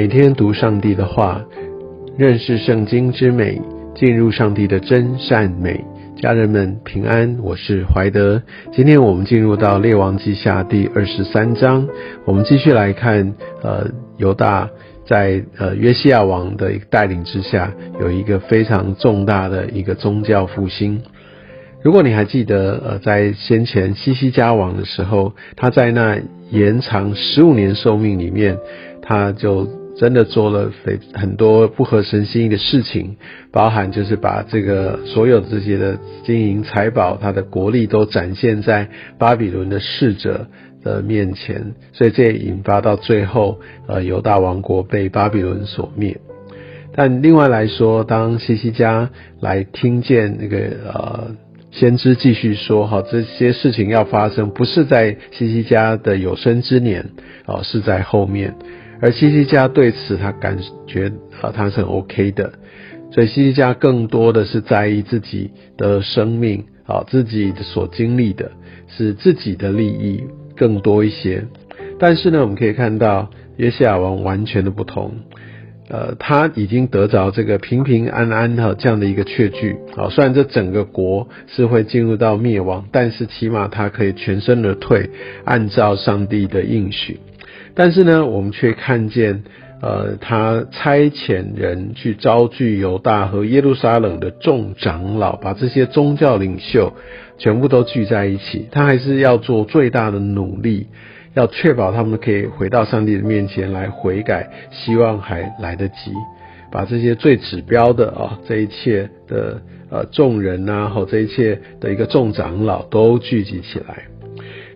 每天读上帝的话，认识圣经之美，进入上帝的真善美。家人们平安，我是怀德。今天我们进入到列王记下第二十三章，我们继续来看，呃，犹大在呃约西亚王的一个带领之下，有一个非常重大的一个宗教复兴。如果你还记得，呃，在先前西西家王的时候，他在那延长十五年寿命里面，他就。真的做了非很多不合神心意的事情，包含就是把这个所有这些的金银财宝，他的国力都展现在巴比伦的侍者的面前，所以这也引发到最后，呃，犹大王国被巴比伦所灭。但另外来说，当西西家来听见那个呃先知继续说，哈，这些事情要发生，不是在西西家的有生之年，哦，是在后面。而西西家对此他感觉啊他是很 OK 的，所以西西家更多的是在意自己的生命啊自己所经历的是自己的利益更多一些。但是呢，我们可以看到约西亚王完全的不同，呃，他已经得着这个平平安安的这样的一个确据啊，虽然这整个国是会进入到灭亡，但是起码他可以全身而退，按照上帝的应许。但是呢，我们却看见，呃，他差遣人去招聚犹大和耶路撒冷的众长老，把这些宗教领袖全部都聚在一起。他还是要做最大的努力，要确保他们可以回到上帝的面前来悔改，希望还来得及，把这些最指标的啊，这一切的呃众人呐，和这一切的一个众长老都聚集起来。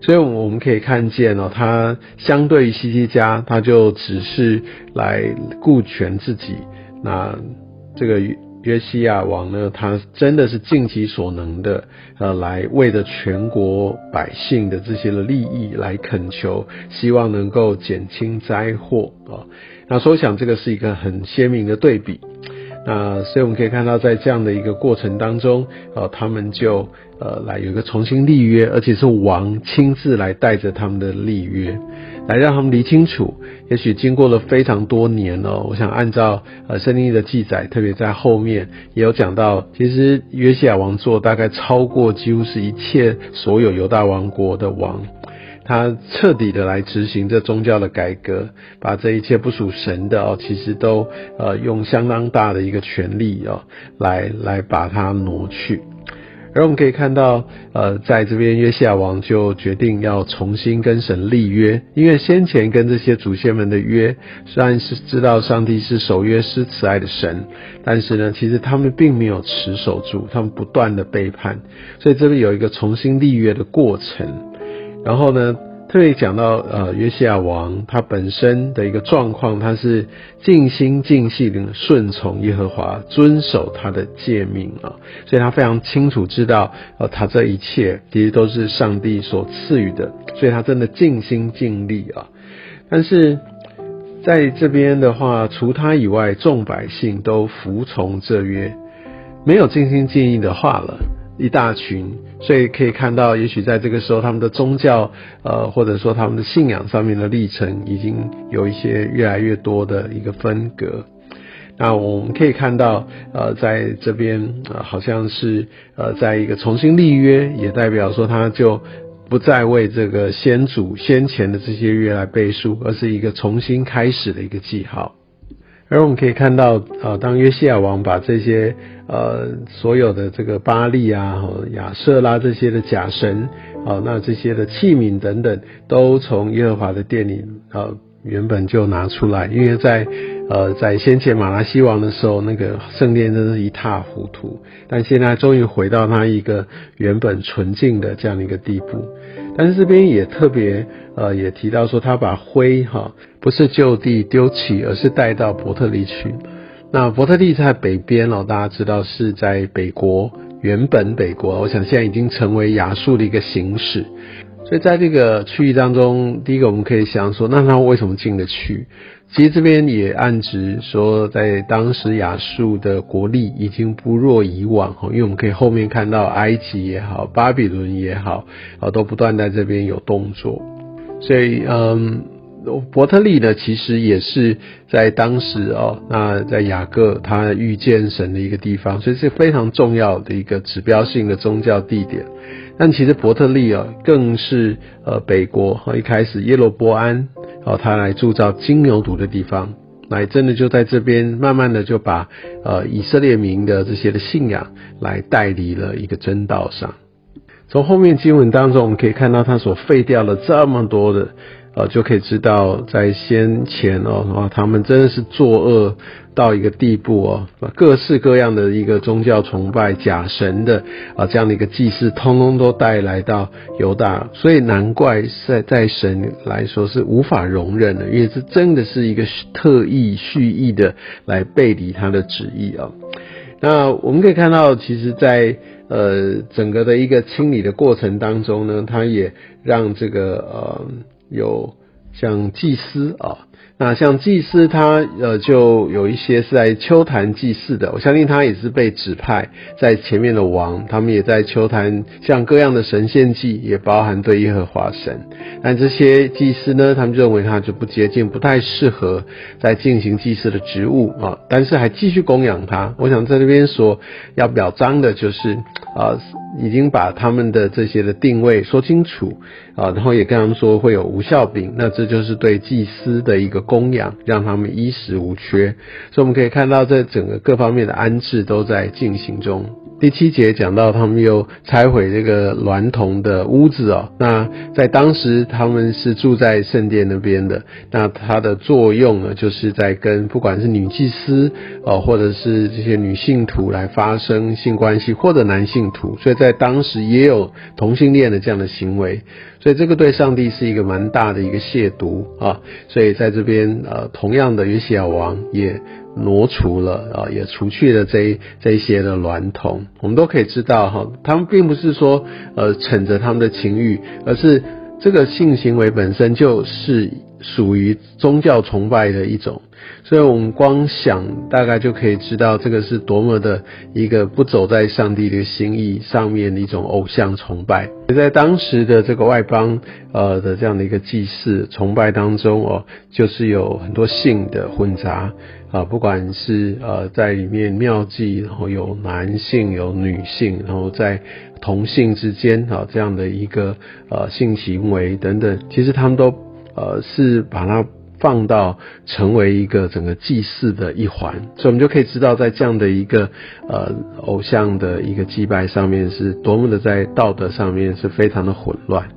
所以我们可以看见哦，他相对于西西家，他就只是来顾全自己。那这个约西亚王呢，他真的是尽其所能的，呃，来为着全国百姓的这些的利益来恳求，希望能够减轻灾祸啊。那所以想，这个是一个很鲜明的对比。那所以我们可以看到，在这样的一个过程当中，呃，他们就呃来有一个重新立约，而且是王亲自来带着他们的立约，来让他们理清楚。也许经过了非常多年哦，我想按照呃圣经的记载，特别在后面也有讲到，其实约西亚王座大概超过几乎是一切所有犹大王国的王。他彻底的来执行这宗教的改革，把这一切不属神的哦，其实都呃用相当大的一个权力哦，来来把它挪去。而我们可以看到，呃，在这边约西亚王就决定要重新跟神立约，因为先前跟这些祖先们的约，虽然是知道上帝是守约施慈爱的神，但是呢，其实他们并没有持守住，他们不断的背叛，所以这边有一个重新立约的过程。然后呢，特别讲到呃约西亚王他本身的一个状况，他是尽心尽性的顺从耶和华，遵守他的诫命啊，所以他非常清楚知道，呃他这一切其实都是上帝所赐予的，所以他真的尽心尽力啊。但是在这边的话，除他以外，众百姓都服从这约，没有尽心尽意的话了。一大群，所以可以看到，也许在这个时候，他们的宗教，呃，或者说他们的信仰上面的历程，已经有一些越来越多的一个分隔。那我们可以看到，呃，在这边，呃，好像是，呃，在一个重新立约，也代表说他就不再为这个先祖先前的这些约来背书，而是一个重新开始的一个记号。而我们可以看到，呃，当约西亚王把这些呃所有的这个巴利啊、亚瑟拉这些的假神啊，那这些的器皿等等，都从耶和华的殿里呃原本就拿出来，因为在呃在先前马拉西王的时候，那个圣殿真是一塌糊涂，但现在终于回到它一个原本纯净的这样的一个地步。但是这边也特别呃也提到说，他把灰哈不是就地丢弃，而是带到伯特利去。那伯特利在北边哦，大家知道是在北国，原本北国，我想现在已经成为亚述的一个形式。所以在这个区域当中，第一个我们可以想说，那他为什么进得去？其实这边也暗指说，在当时亚述的国力已经不弱以往哈，因为我们可以后面看到埃及也好，巴比伦也好，啊，都不断在这边有动作。所以，嗯，伯特利呢，其实也是在当时哦，那在雅各他遇见神的一个地方，所以是非常重要的一个指标性的宗教地点。但其实伯特利啊，更是呃北国和一开始耶罗波安哦，他来铸造金牛犊的地方，来真的就在这边慢慢的就把呃以色列民的这些的信仰来带离了一个真道上。从后面经文当中，我们可以看到他所废掉了这么多的。呃，就可以知道在先前哦，哇，他们真的是作恶到一个地步哦，各式各样的一个宗教崇拜假神的啊，这样的一个祭祀，通通都带来到犹大，所以难怪在在神来说是无法容忍的，因为这真的是一个特意蓄意的来背离他的旨意啊。那我们可以看到，其实，在呃整个的一个清理的过程当中呢，他也让这个呃。有像祭司啊，那像祭司他呃就有一些是在秋坛祭祀的，我相信他也是被指派在前面的王，他们也在秋坛像各样的神献祭，也包含对耶和华神。但这些祭司呢，他们认为他就不接近，不太适合在进行祭祀的职务啊，但是还继续供养他。我想在这边所要表彰的就是啊。已经把他们的这些的定位说清楚啊，然后也跟他们说会有无效饼，那这就是对祭司的一个供养，让他们衣食无缺。所以我们可以看到，在整个各方面的安置都在进行中。第七节讲到他们又拆毁这个娈童的屋子哦，那在当时他们是住在圣殿那边的，那它的作用呢，就是在跟不管是女祭司哦，或者是这些女性徒来发生性关系，或者男性徒，所以在当时也有同性恋的这样的行为，所以这个对上帝是一个蛮大的一个亵渎啊，所以在这边呃，同样的约西亚王也。挪除了啊，也除去了这这一些的娈童，我们都可以知道哈，他们并不是说呃逞着他们的情欲，而是这个性行为本身就是属于宗教崇拜的一种。所以，我们光想大概就可以知道，这个是多么的一个不走在上帝的心意上面的一种偶像崇拜。在当时的这个外邦呃的这样的一个祭祀崇拜当中哦，就是有很多性的混杂啊，不管是呃在里面庙祭，然后有男性有女性，然后在同性之间啊这样的一个呃性行为等等，其实他们都呃是把它。放到成为一个整个祭祀的一环，所以我们就可以知道，在这样的一个呃偶像的一个祭拜上面，是多么的在道德上面是非常的混乱。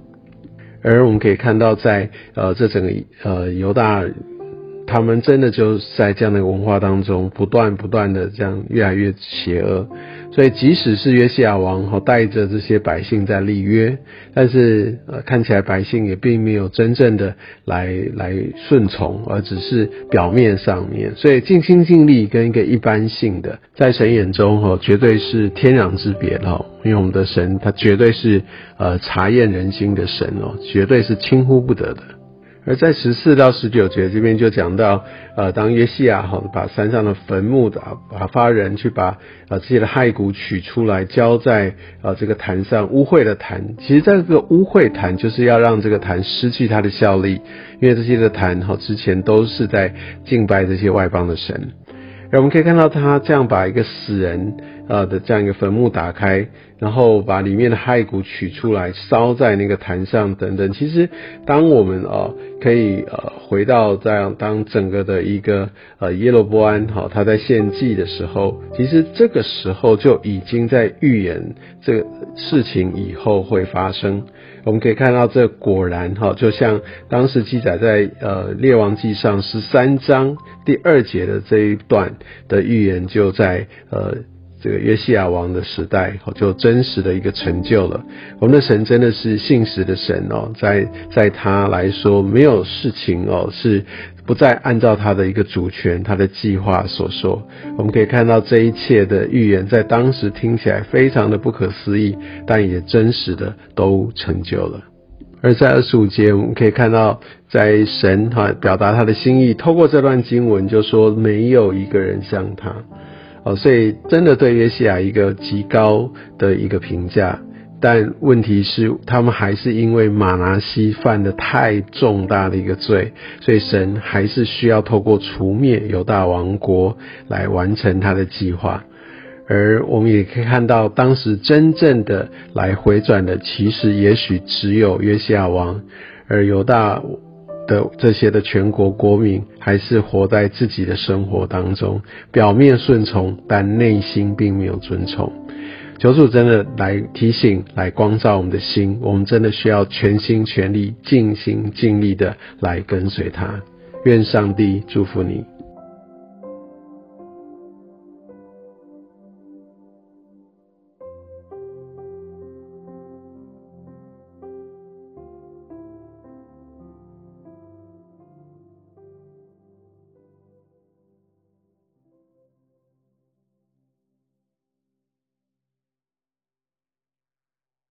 而我们可以看到，在呃这整个呃犹大，他们真的就在这样的文化当中，不断不断的这样越来越邪恶。所以，即使是约西亚王哈带着这些百姓在立约，但是呃看起来百姓也并没有真正的来来顺从，而只是表面上面。所以尽心尽力跟一个一般性的，在神眼中哈绝对是天壤之别哦。因为我们的神他绝对是呃查验人心的神哦，绝对是轻忽不得的。而在十四到十九节这边就讲到，呃，当约西亚哈把山上的坟墓的把发人去把呃自己的骸骨取出来浇在呃这个坛上污秽的坛，其实在这个污秽坛就是要让这个坛失去它的效力，因为这些的坛哈之前都是在敬拜这些外邦的神。而我们可以看到，他这样把一个死人呃的这样一个坟墓打开，然后把里面的骸骨取出来烧在那个坛上等等。其实，当我们啊可以呃回到这样当整个的一个呃耶罗波安哈他在献祭的时候，其实这个时候就已经在预言这个事情以后会发生。我们可以看到，这果然哈，就像当时记载在呃列王记上十三章第二节的这一段的预言，就在呃这个约西亚王的时代，就真实的一个成就了。我们的神真的是信实的神哦，在在他来说，没有事情哦是。不再按照他的一个主权、他的计划所说，我们可以看到这一切的预言在当时听起来非常的不可思议，但也真实的都成就了。而在二十五节，我们可以看到，在神哈表达他的心意，透过这段经文就说没有一个人像他哦，所以真的对约西亚一个极高的一个评价。但问题是，他们还是因为马拿西犯的太重大的一个罪，所以神还是需要透过除灭犹大王国来完成他的计划。而我们也可以看到，当时真正的来回转的，其实也许只有约西亚王，而犹大的这些的全国国民，还是活在自己的生活当中，表面顺从，但内心并没有遵从。求主真的来提醒，来光照我们的心，我们真的需要全心全力、尽心尽力的来跟随他。愿上帝祝福你。